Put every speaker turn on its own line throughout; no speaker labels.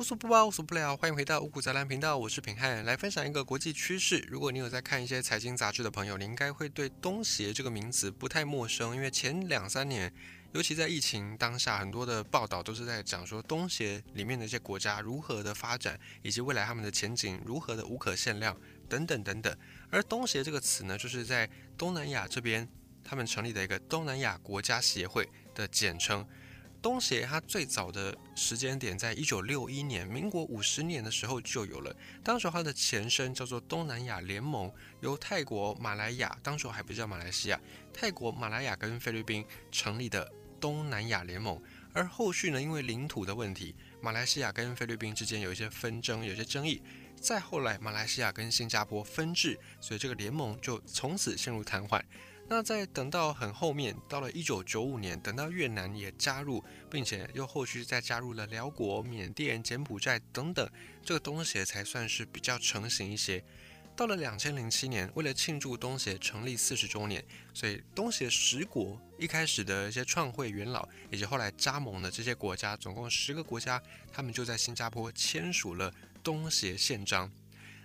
无所不包，无所不聊，欢迎回到五谷杂粮频道，我是品汉，来分享一个国际趋势。如果你有在看一些财经杂志的朋友，你应该会对东协这个名词不太陌生，因为前两三年，尤其在疫情当下，很多的报道都是在讲说东协里面的一些国家如何的发展，以及未来他们的前景如何的无可限量等等等等。而东协这个词呢，就是在东南亚这边他们成立的一个东南亚国家协会的简称。东协它最早的时间点在一九六一年，民国五十年的时候就有了。当时它的前身叫做东南亚联盟，由泰国、马来亚，当时还不叫马来西亚，泰国、马来亚跟菲律宾成立的东南亚联盟。而后续呢，因为领土的问题，马来西亚跟菲律宾之间有一些纷争，有些争议。再后来，马来西亚跟新加坡分治，所以这个联盟就从此陷入瘫痪。那在等到很后面，到了一九九五年，等到越南也加入，并且又后续再加入了辽国、缅甸、柬埔寨等等，这个东协才算是比较成型一些。到了两千零七年，为了庆祝东协成立四十周年，所以东协十国一开始的一些创会元老，以及后来加盟的这些国家，总共十个国家，他们就在新加坡签署了东协宪章。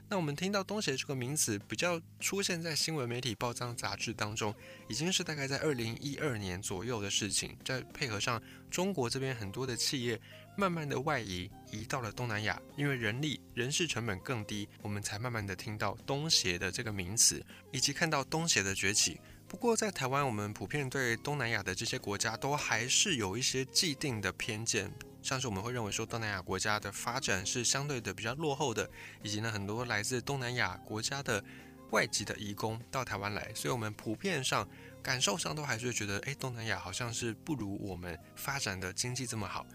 那我们听到东协这个名词比较出现在新闻媒体、报章、杂志当中，已经是大概在二零一二年左右的事情。再配合上中国这边很多的企业慢慢的外移，移到了东南亚，因为人力、人事成本更低，我们才慢慢的听到东协的这个名词，以及看到东协的崛起。不过在台湾，我们普遍对东南亚的这些国家都还是有一些既定的偏见。像是我们会认为说东南亚国家的发展是相对的比较落后的，以及呢很多来自东南亚国家的外籍的移工到台湾来，所以我们普遍上感受上都还是觉得，哎，东南亚好像是不如我们发展的经济这么好。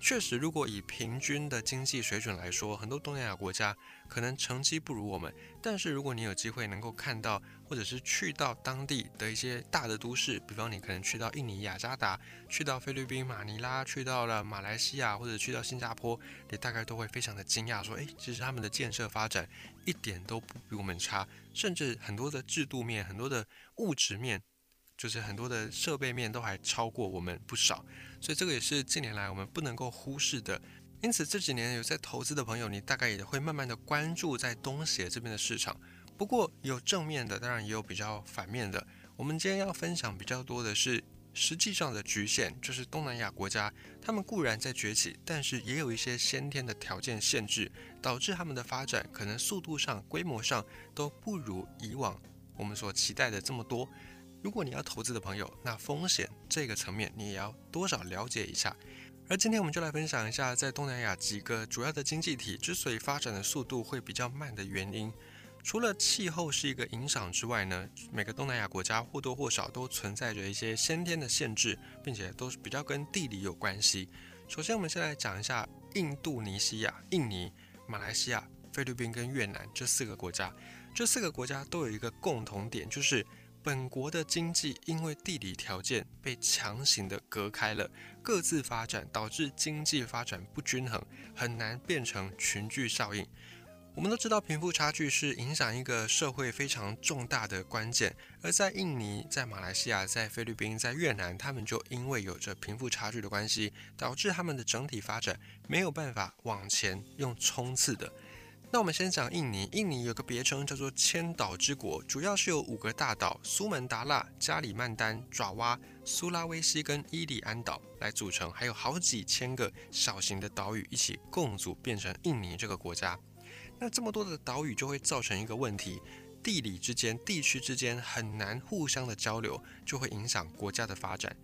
确实，如果以平均的经济水准来说，很多东南亚国家可能成绩不如我们。但是，如果你有机会能够看到，或者是去到当地的一些大的都市，比方你可能去到印尼雅加达，去到菲律宾马尼拉，去到了马来西亚，或者去到新加坡，你大概都会非常的惊讶，说，诶，其实他们的建设发展一点都不比我们差，甚至很多的制度面，很多的物质面。就是很多的设备面都还超过我们不少，所以这个也是近年来我们不能够忽视的。因此这几年有在投资的朋友，你大概也会慢慢的关注在东协这边的市场。不过有正面的，当然也有比较反面的。我们今天要分享比较多的是实际上的局限，就是东南亚国家，他们固然在崛起，但是也有一些先天的条件限制，导致他们的发展可能速度上、规模上都不如以往我们所期待的这么多。如果你要投资的朋友，那风险这个层面你也要多少了解一下。而今天我们就来分享一下，在东南亚几个主要的经济体之所以发展的速度会比较慢的原因。除了气候是一个影响之外呢，每个东南亚国家或多或少都存在着一些先天的限制，并且都是比较跟地理有关系。首先，我们先来讲一下印度尼西亚、印尼、马来西亚、菲律宾跟越南这四个国家。这四个国家都有一个共同点，就是。本国的经济因为地理条件被强行的隔开了，各自发展导致经济发展不均衡，很难变成群聚效应。我们都知道贫富差距是影响一个社会非常重大的关键，而在印尼、在马来西亚、在菲律宾、在越南，他们就因为有着贫富差距的关系，导致他们的整体发展没有办法往前用冲刺的。那我们先讲印尼。印尼有个别称叫做“千岛之国”，主要是由五个大岛——苏门答腊、加里曼丹、爪哇、苏拉威西跟伊利安岛来组成，还有好几千个小型的岛屿一起共组，变成印尼这个国家。那这么多的岛屿就会造成一个问题：地理之间、地区之间很难互相的交流，就会影响国家的发展。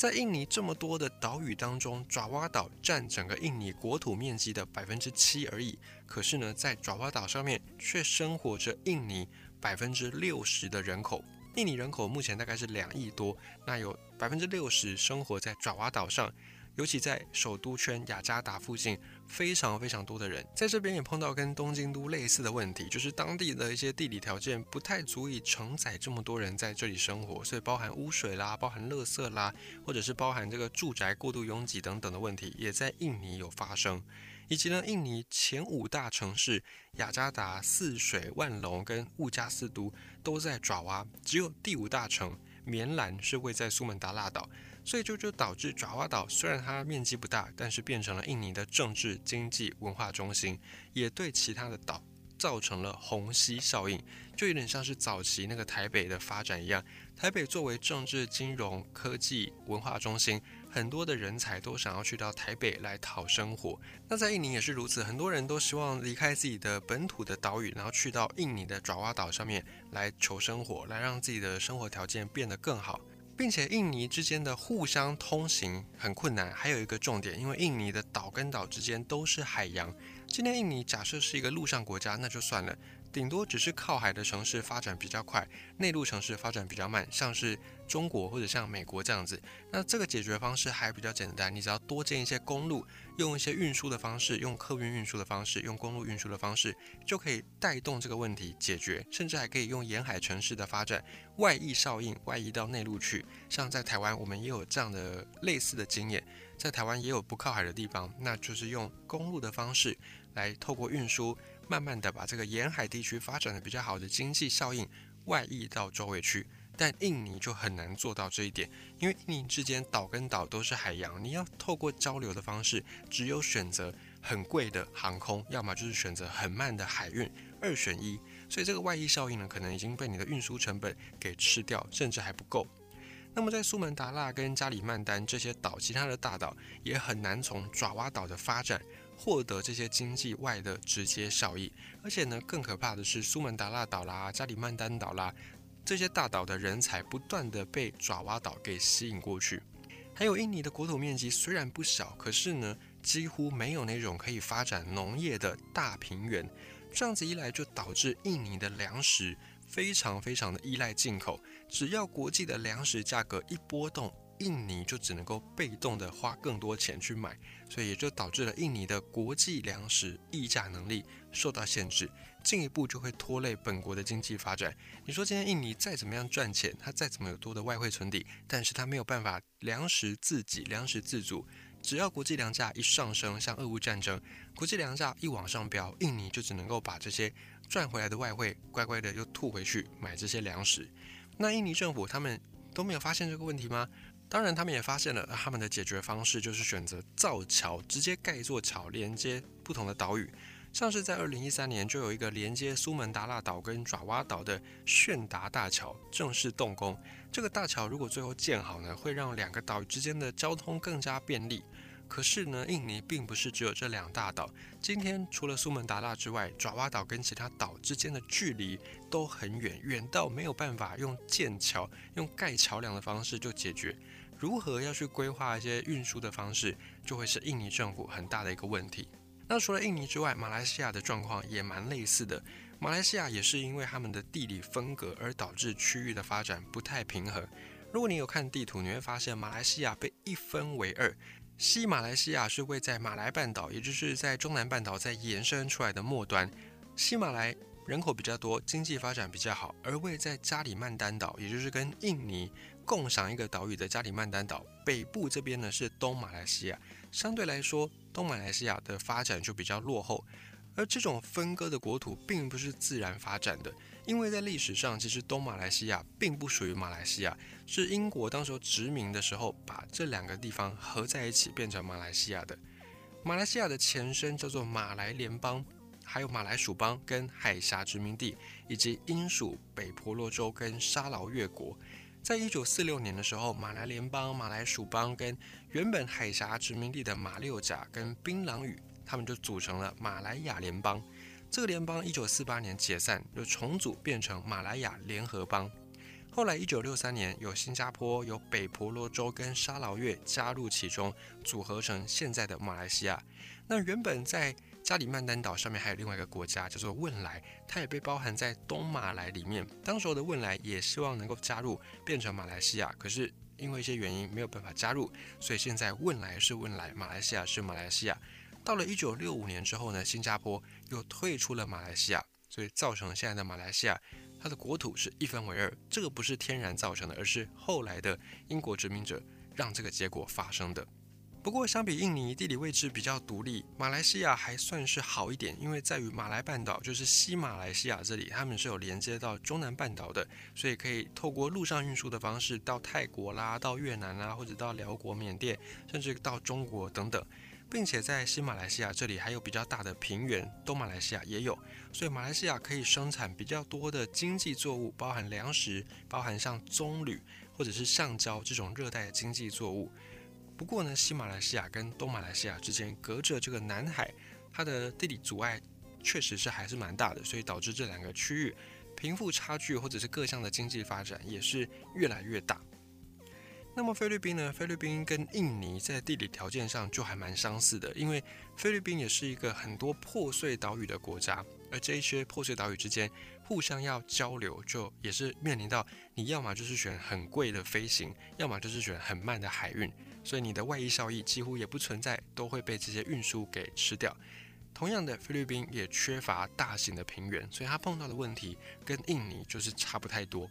在印尼这么多的岛屿当中，爪哇岛占整个印尼国土面积的百分之七而已。可是呢，在爪哇岛上面却生活着印尼百分之六十的人口。印尼人口目前大概是两亿多，那有百分之六十生活在爪哇岛上。尤其在首都圈雅加达附近，非常非常多的人在这边也碰到跟东京都类似的问题，就是当地的一些地理条件不太足以承载这么多人在这里生活，所以包含污水啦、包含垃圾啦，或者是包含这个住宅过度拥挤等等的问题，也在印尼有发生。以及呢，印尼前五大城市雅加达、泗水、万隆跟物加斯都都在爪哇，只有第五大城棉兰是位在苏门答腊岛。所以就就导致爪哇岛虽然它面积不大，但是变成了印尼的政治、经济、文化中心，也对其他的岛造成了虹吸效应，就有点像是早期那个台北的发展一样。台北作为政治、金融、科技、文化中心，很多的人才都想要去到台北来讨生活。那在印尼也是如此，很多人都希望离开自己的本土的岛屿，然后去到印尼的爪哇岛上面来求生活，来让自己的生活条件变得更好。并且印尼之间的互相通行很困难，还有一个重点，因为印尼的岛跟岛之间都是海洋。今天印尼假设是一个陆上国家，那就算了。顶多只是靠海的城市发展比较快，内陆城市发展比较慢，像是中国或者像美国这样子。那这个解决方式还比较简单，你只要多建一些公路，用一些运输的方式，用客运运输的方式，用公路运输的方式，就可以带动这个问题解决。甚至还可以用沿海城市的发展外溢效应，外溢到内陆去。像在台湾，我们也有这样的类似的经验，在台湾也有不靠海的地方，那就是用公路的方式来透过运输。慢慢的把这个沿海地区发展的比较好的经济效应外溢到周围区，但印尼就很难做到这一点，因为印尼之间岛跟岛都是海洋，你要透过交流的方式，只有选择很贵的航空，要么就是选择很慢的海运，二选一。所以这个外溢效应呢，可能已经被你的运输成本给吃掉，甚至还不够。那么在苏门答腊跟加里曼丹这些岛，其他的大岛也很难从爪哇岛的发展。获得这些经济外的直接效益，而且呢，更可怕的是苏门答腊岛啦、加里曼丹岛啦这些大岛的人才不断的被爪哇岛给吸引过去。还有印尼的国土面积虽然不小，可是呢，几乎没有那种可以发展农业的大平原。这样子一来，就导致印尼的粮食非常非常的依赖进口。只要国际的粮食价格一波动，印尼就只能够被动的花更多钱去买。所以也就导致了印尼的国际粮食议价能力受到限制，进一步就会拖累本国的经济发展。你说今天印尼再怎么样赚钱，它再怎么有多的外汇存底，但是它没有办法粮食自给、粮食自足。只要国际粮价一上升，像俄乌战争，国际粮价一往上飙，印尼就只能够把这些赚回来的外汇乖乖的又吐回去买这些粮食。那印尼政府他们都没有发现这个问题吗？当然，他们也发现了他们的解决方式就是选择造桥，直接盖一座桥连接不同的岛屿。像是在二零一三年，就有一个连接苏门答腊岛跟爪哇岛的炫达大桥正式动工。这个大桥如果最后建好呢，会让两个岛屿之间的交通更加便利。可是呢，印尼并不是只有这两大岛。今天除了苏门答腊之外，爪哇岛跟其他岛之间的距离都很远，远到没有办法用建桥、用盖桥梁的方式就解决。如何要去规划一些运输的方式，就会是印尼政府很大的一个问题。那除了印尼之外，马来西亚的状况也蛮类似的。马来西亚也是因为他们的地理分隔而导致区域的发展不太平衡。如果你有看地图，你会发现马来西亚被一分为二。西马来西亚是位在马来半岛，也就是在中南半岛再延伸出来的末端。西马来人口比较多，经济发展比较好，而位在加里曼丹岛，也就是跟印尼共享一个岛屿的加里曼丹岛北部这边呢是东马来西亚，相对来说东马来西亚的发展就比较落后。而这种分割的国土并不是自然发展的，因为在历史上，其实东马来西亚并不属于马来西亚，是英国当时殖民的时候把这两个地方合在一起变成马来西亚的。马来西亚的前身叫做马来联邦，还有马来属邦跟海峡殖民地，以及英属北婆罗洲跟沙劳越国。在一九四六年的时候，马来联邦、马来属邦跟原本海峡殖民地的马六甲跟槟榔屿。他们就组成了马来亚联邦，这个联邦一九四八年解散，又重组变成马来亚联合邦。后来一九六三年，有新加坡、有北婆罗洲跟沙劳越加入其中，组合成现在的马来西亚。那原本在加里曼丹岛上面还有另外一个国家叫做汶莱，它也被包含在东马来里面。当时候的汶莱也希望能够加入，变成马来西亚，可是因为一些原因没有办法加入，所以现在汶莱是汶莱，马来西亚是马来西亚。到了一九六五年之后呢，新加坡又退出了马来西亚，所以造成了现在的马来西亚，它的国土是一分为二。这个不是天然造成的，而是后来的英国殖民者让这个结果发生的。不过，相比印尼地理位置比较独立，马来西亚还算是好一点，因为在于马来半岛，就是西马来西亚这里，他们是有连接到中南半岛的，所以可以透过陆上运输的方式到泰国啦、到越南啦，或者到辽国、缅甸，甚至到中国等等，并且在西马来西亚这里还有比较大的平原，东马来西亚也有，所以马来西亚可以生产比较多的经济作物，包含粮食，包含像棕榈或者是橡胶这种热带的经济作物。不过呢，西马来西亚跟东马来西亚之间隔着这个南海，它的地理阻碍确实是还是蛮大的，所以导致这两个区域贫富差距或者是各项的经济发展也是越来越大。那么菲律宾呢？菲律宾跟印尼在地理条件上就还蛮相似的，因为菲律宾也是一个很多破碎岛屿的国家，而这一些破碎岛屿之间互相要交流，就也是面临到你要么就是选很贵的飞行，要么就是选很慢的海运。所以你的外溢效益几乎也不存在，都会被这些运输给吃掉。同样的，菲律宾也缺乏大型的平原，所以它碰到的问题跟印尼就是差不太多。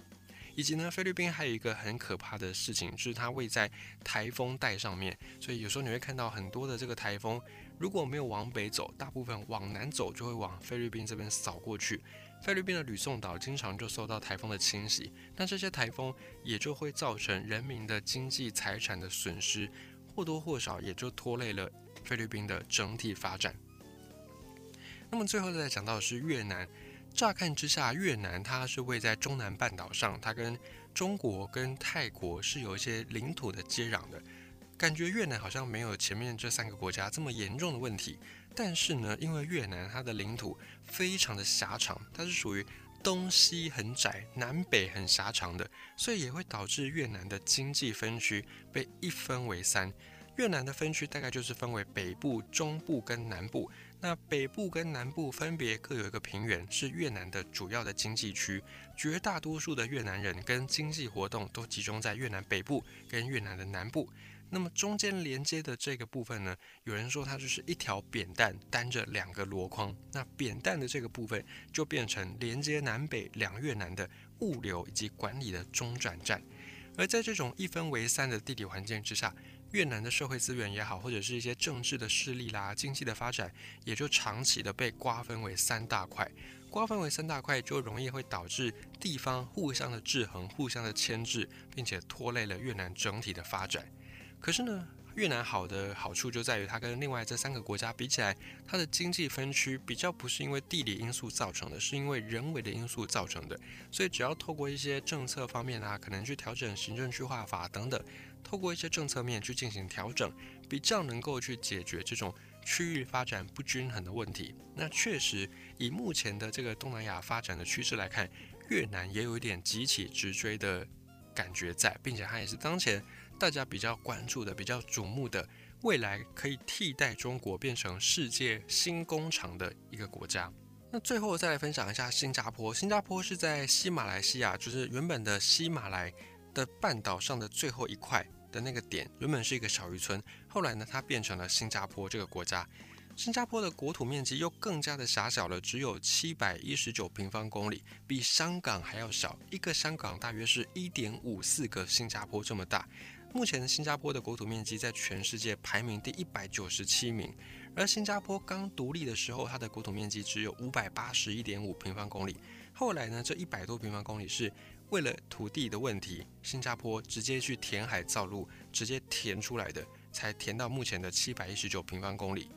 以及呢，菲律宾还有一个很可怕的事情，就是它位在台风带上面，所以有时候你会看到很多的这个台风，如果没有往北走，大部分往南走就会往菲律宾这边扫过去。菲律宾的吕宋岛经常就受到台风的侵袭，但这些台风也就会造成人民的经济财产的损失，或多或少也就拖累了菲律宾的整体发展。那么最后再讲到的是越南，乍看之下，越南它是位在中南半岛上，它跟中国跟泰国是有一些领土的接壤的，感觉越南好像没有前面这三个国家这么严重的问题。但是呢，因为越南它的领土非常的狭长，它是属于东西很窄、南北很狭长的，所以也会导致越南的经济分区被一分为三。越南的分区大概就是分为北部、中部跟南部。那北部跟南部分别各有一个平原，是越南的主要的经济区。绝大多数的越南人跟经济活动都集中在越南北部跟越南的南部。那么中间连接的这个部分呢，有人说它就是一条扁担担着两个箩筐，那扁担的这个部分就变成连接南北两越南的物流以及管理的中转站。而在这种一分为三的地理环境之下，越南的社会资源也好，或者是一些政治的势力啦、经济的发展，也就长期的被瓜分为三大块。瓜分为三大块，就容易会导致地方互相的制衡、互相的牵制，并且拖累了越南整体的发展。可是呢，越南好的好处就在于它跟另外这三个国家比起来，它的经济分区比较不是因为地理因素造成的，是因为人为的因素造成的。所以只要透过一些政策方面啊，可能去调整行政区划法等等，透过一些政策面去进行调整，比较能够去解决这种区域发展不均衡的问题。那确实以目前的这个东南亚发展的趋势来看，越南也有一点急起直追的感觉在，并且它也是当前。大家比较关注的、比较瞩目的，未来可以替代中国变成世界新工厂的一个国家。那最后再来分享一下新加坡。新加坡是在西马来西亚，就是原本的西马来的半岛上的最后一块的那个点，原本是一个小渔村，后来呢，它变成了新加坡这个国家。新加坡的国土面积又更加的狭小了，只有七百一十九平方公里，比香港还要小。一个香港大约是一点五四个新加坡这么大。目前新加坡的国土面积在全世界排名第一百九十七名，而新加坡刚独立的时候，它的国土面积只有五百八十一点五平方公里。后来呢，这一百多平方公里是为了土地的问题，新加坡直接去填海造陆，直接填出来的，才填到目前的七百一十九平方公里。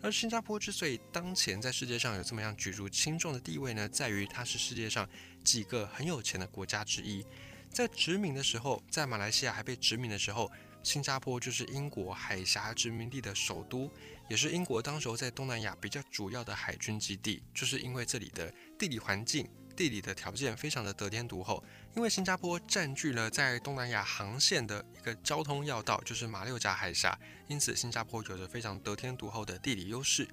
而新加坡之所以当前在世界上有这么样举足轻重的地位呢，在于它是世界上几个很有钱的国家之一。在殖民的时候，在马来西亚还被殖民的时候，新加坡就是英国海峡殖民地的首都，也是英国当时候在东南亚比较主要的海军基地。就是因为这里的地理环境、地理的条件非常的得天独厚，因为新加坡占据了在东南亚航线的一个交通要道，就是马六甲海峡，因此新加坡有着非常得天独厚的地理优势。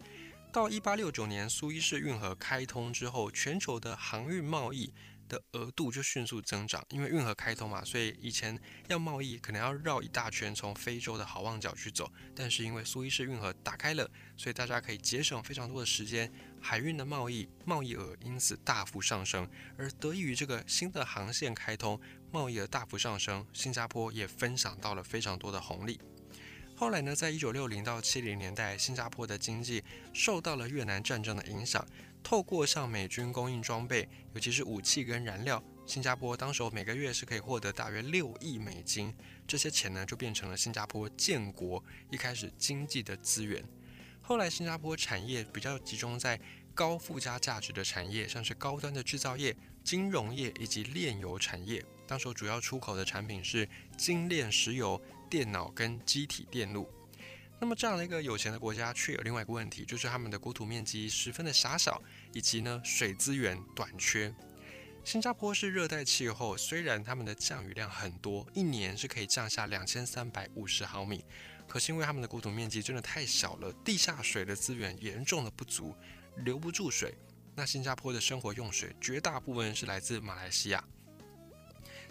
到一八六九年苏伊士运河开通之后，全球的航运贸易。的额度就迅速增长，因为运河开通嘛，所以以前要贸易可能要绕一大圈，从非洲的好望角去走。但是因为苏伊士运河打开了，所以大家可以节省非常多的时间，海运的贸易贸易额因此大幅上升。而得益于这个新的航线开通，贸易额大幅上升，新加坡也分享到了非常多的红利。后来呢，在一九六零到七零年代，新加坡的经济受到了越南战争的影响，透过向美军供应装备，尤其是武器跟燃料，新加坡当时候每个月是可以获得大约六亿美金，这些钱呢就变成了新加坡建国一开始经济的资源。后来，新加坡产业比较集中在高附加价值的产业，像是高端的制造业、金融业以及炼油产业。当时主要出口的产品是精炼石油、电脑跟机体电路。那么这样的一个有钱的国家，却有另外一个问题，就是他们的国土面积十分的狭小，以及呢水资源短缺。新加坡是热带气候，虽然他们的降雨量很多，一年是可以降下两千三百五十毫米。可是因为他们的国土面积真的太小了，地下水的资源严重的不足，留不住水。那新加坡的生活用水绝大部分是来自马来西亚，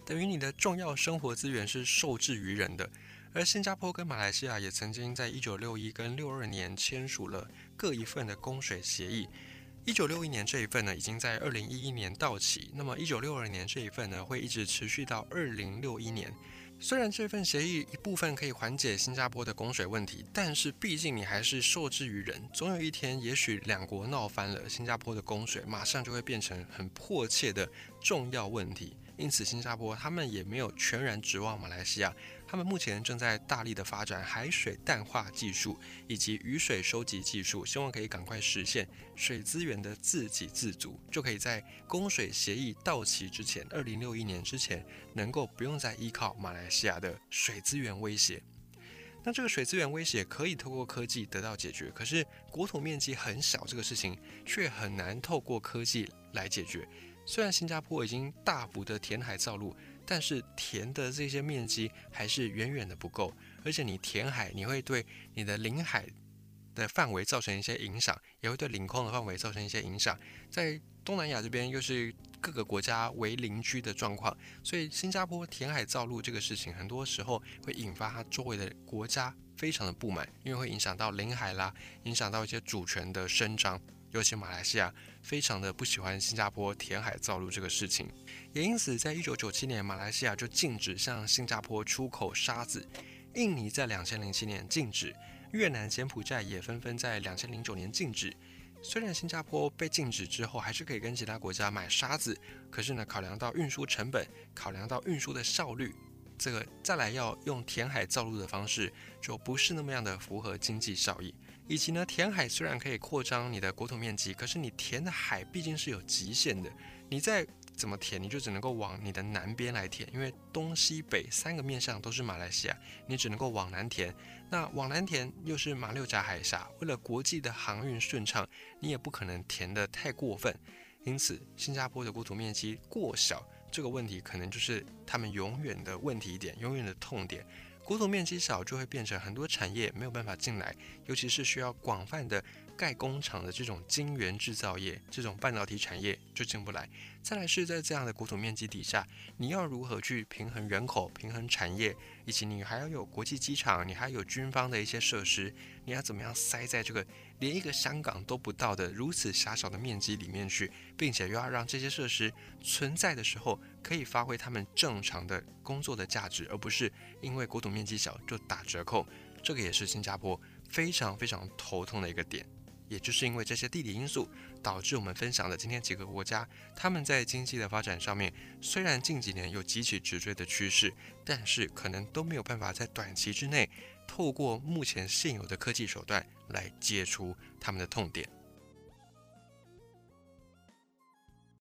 等于你的重要生活资源是受制于人的。而新加坡跟马来西亚也曾经在一九六一跟六二年签署了各一份的供水协议。一九六一年这一份呢，已经在二零一一年到期。那么一九六二年这一份呢，会一直持续到二零六一年。虽然这份协议一部分可以缓解新加坡的供水问题，但是毕竟你还是受制于人，总有一天，也许两国闹翻了，新加坡的供水马上就会变成很迫切的重要问题。因此，新加坡他们也没有全然指望马来西亚。他们目前正在大力的发展海水淡化技术以及雨水收集技术，希望可以赶快实现水资源的自给自足，就可以在供水协议到期之前，二零六一年之前，能够不用再依靠马来西亚的水资源威胁。那这个水资源威胁可以透过科技得到解决，可是国土面积很小，这个事情却很难透过科技来解决。虽然新加坡已经大幅的填海造陆。但是填的这些面积还是远远的不够，而且你填海，你会对你的领海的范围造成一些影响，也会对领空的范围造成一些影响。在东南亚这边又是各个国家为邻居的状况，所以新加坡填海造陆这个事情，很多时候会引发它周围的国家非常的不满，因为会影响到领海啦，影响到一些主权的伸张。尤其马来西亚非常的不喜欢新加坡填海造陆这个事情，也因此在一九九七年，马来西亚就禁止向新加坡出口沙子。印尼在两千零七年禁止，越南、柬埔寨也纷纷在两千零九年禁止。虽然新加坡被禁止之后，还是可以跟其他国家买沙子，可是呢，考量到运输成本，考量到运输的效率，这个再来要用填海造陆的方式，就不是那么样的符合经济效益。以及呢，填海虽然可以扩张你的国土面积，可是你填的海毕竟是有极限的。你再怎么填，你就只能够往你的南边来填，因为东西北三个面向都是马来西亚，你只能够往南填。那往南填又是马六甲海峡，为了国际的航运顺畅，你也不可能填得太过分。因此，新加坡的国土面积过小这个问题，可能就是他们永远的问题点，永远的痛点。国土面积小，就会变成很多产业没有办法进来，尤其是需要广泛的盖工厂的这种晶圆制造业，这种半导体产业就进不来。再来是在这样的国土面积底下，你要如何去平衡人口、平衡产业，以及你还要有国际机场，你还有军方的一些设施，你要怎么样塞在这个连一个香港都不到的如此狭小的面积里面去，并且又要让这些设施存在的时候可以发挥他们正常的工作的价值，而不是因为国土面积小就打折扣。这个也是新加坡非常非常头痛的一个点。也就是因为这些地理因素，导致我们分享的今天几个国家，他们在经济的发展上面，虽然近几年有极其直追的趋势，但是可能都没有办法在短期之内，透过目前现有的科技手段来解除他们的痛点。